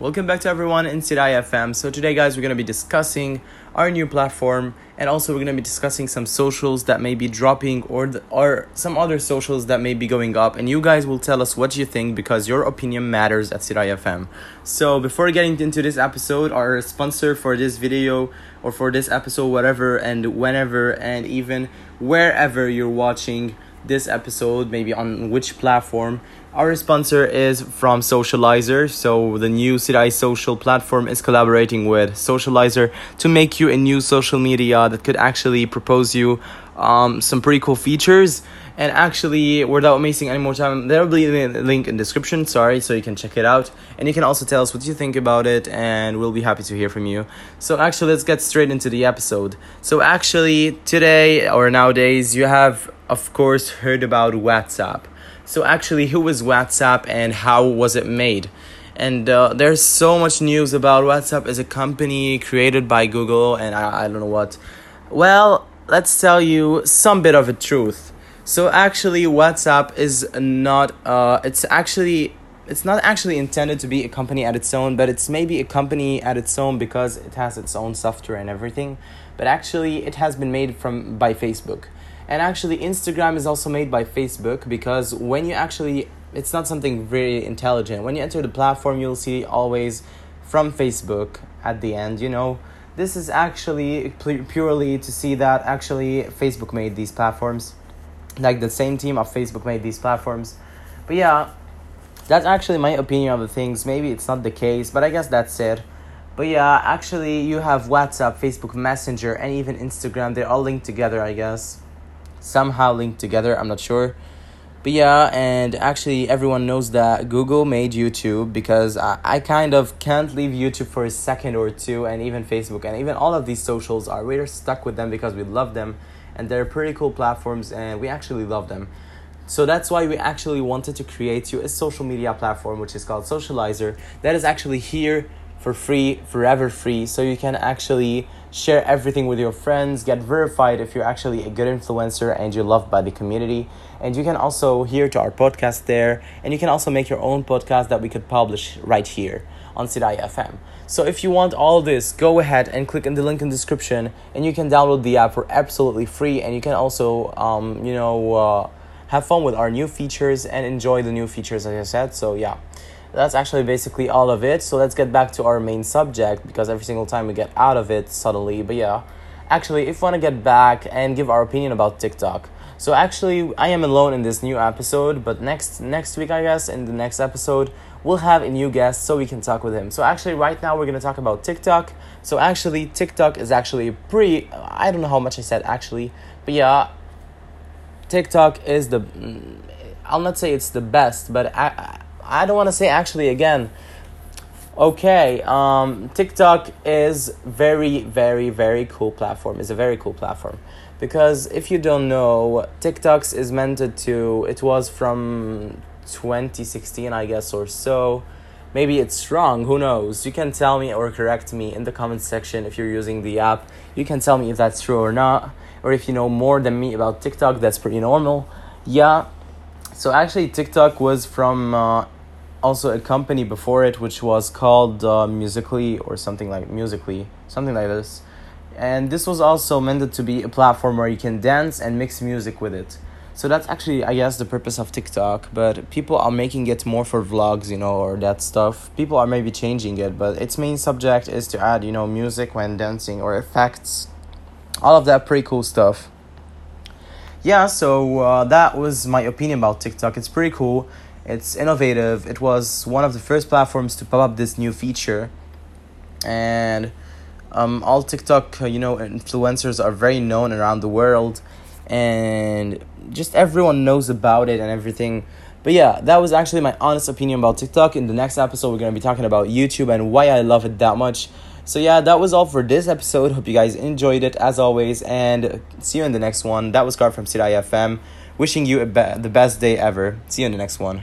Welcome back to everyone in CDI FM. So today guys we're gonna be discussing our new platform and also we're gonna be discussing some socials that may be dropping or the, or some other socials that may be going up and you guys will tell us what you think because your opinion matters at CDI FM. So before getting into this episode, our sponsor for this video or for this episode, whatever and whenever and even wherever you're watching this episode, maybe on which platform. Our sponsor is from Socializer. So the new CDI social platform is collaborating with Socializer to make you a new social media that could actually propose you um, some pretty cool features. And actually, without wasting any more time, there will be a link in description. Sorry, so you can check it out, and you can also tell us what you think about it, and we'll be happy to hear from you. So actually, let's get straight into the episode. So actually, today or nowadays, you have of course heard about WhatsApp. So actually, who was WhatsApp and how was it made? And uh, there's so much news about WhatsApp as a company created by Google, and I, I don't know what. Well, let's tell you some bit of a truth. So actually, WhatsApp is not. Uh, it's actually. It's not actually intended to be a company at its own, but it's maybe a company at its own because it has its own software and everything. But actually, it has been made from by Facebook. And actually, Instagram is also made by Facebook because when you actually, it's not something very intelligent. When you enter the platform, you'll see always from Facebook at the end, you know. This is actually purely to see that actually Facebook made these platforms like the same team of Facebook made these platforms. But yeah, that's actually my opinion of the things. Maybe it's not the case, but I guess that's it. But yeah, actually, you have WhatsApp, Facebook Messenger, and even Instagram. They're all linked together, I guess. Somehow linked together, I'm not sure. But yeah, and actually, everyone knows that Google made YouTube because I, I kind of can't leave YouTube for a second or two, and even Facebook, and even all of these socials are. We're stuck with them because we love them and they're pretty cool platforms and we actually love them. So that's why we actually wanted to create you a social media platform which is called Socializer that is actually here for free, forever free, so you can actually share everything with your friends, get verified if you're actually a good influencer and you're loved by the community. And you can also hear to our podcast there, and you can also make your own podcast that we could publish right here on CDI FM. So if you want all this, go ahead and click on the link in the description, and you can download the app for absolutely free. And you can also, um, you know, uh, have fun with our new features and enjoy the new features, as I said. So yeah, that's actually basically all of it. So let's get back to our main subject because every single time we get out of it suddenly. But yeah, actually, if we want to get back and give our opinion about TikTok. So actually, I am alone in this new episode, but next next week, I guess, in the next episode, we'll have a new guest so we can talk with him. So actually, right now we're gonna talk about TikTok. So actually, TikTok is actually pretty. I don't know how much I said actually, but yeah, TikTok is the. Mm, I'll not say it's the best, but I I don't want to say actually again. Okay, um, TikTok is very, very, very cool platform. It's a very cool platform because if you don't know, TikToks is meant to. It was from 2016, I guess, or so. Maybe it's wrong. Who knows? You can tell me or correct me in the comment section if you're using the app. You can tell me if that's true or not, or if you know more than me about TikTok. That's pretty normal. Yeah. So actually, TikTok was from. Uh, also a company before it which was called uh, Musical.ly or something like Musical.ly, something like this. And this was also meant to be a platform where you can dance and mix music with it. So that's actually, I guess, the purpose of TikTok. But people are making it more for vlogs, you know, or that stuff. People are maybe changing it, but its main subject is to add, you know, music when dancing or effects. All of that pretty cool stuff. Yeah, so uh, that was my opinion about TikTok. It's pretty cool. It's innovative. It was one of the first platforms to pop up this new feature. And um, all TikTok, uh, you know, influencers are very known around the world. And just everyone knows about it and everything. But yeah, that was actually my honest opinion about TikTok. In the next episode, we're going to be talking about YouTube and why I love it that much. So yeah, that was all for this episode. Hope you guys enjoyed it as always, and see you in the next one. That was Gar from CDI FM, wishing you be- the best day ever. See you in the next one.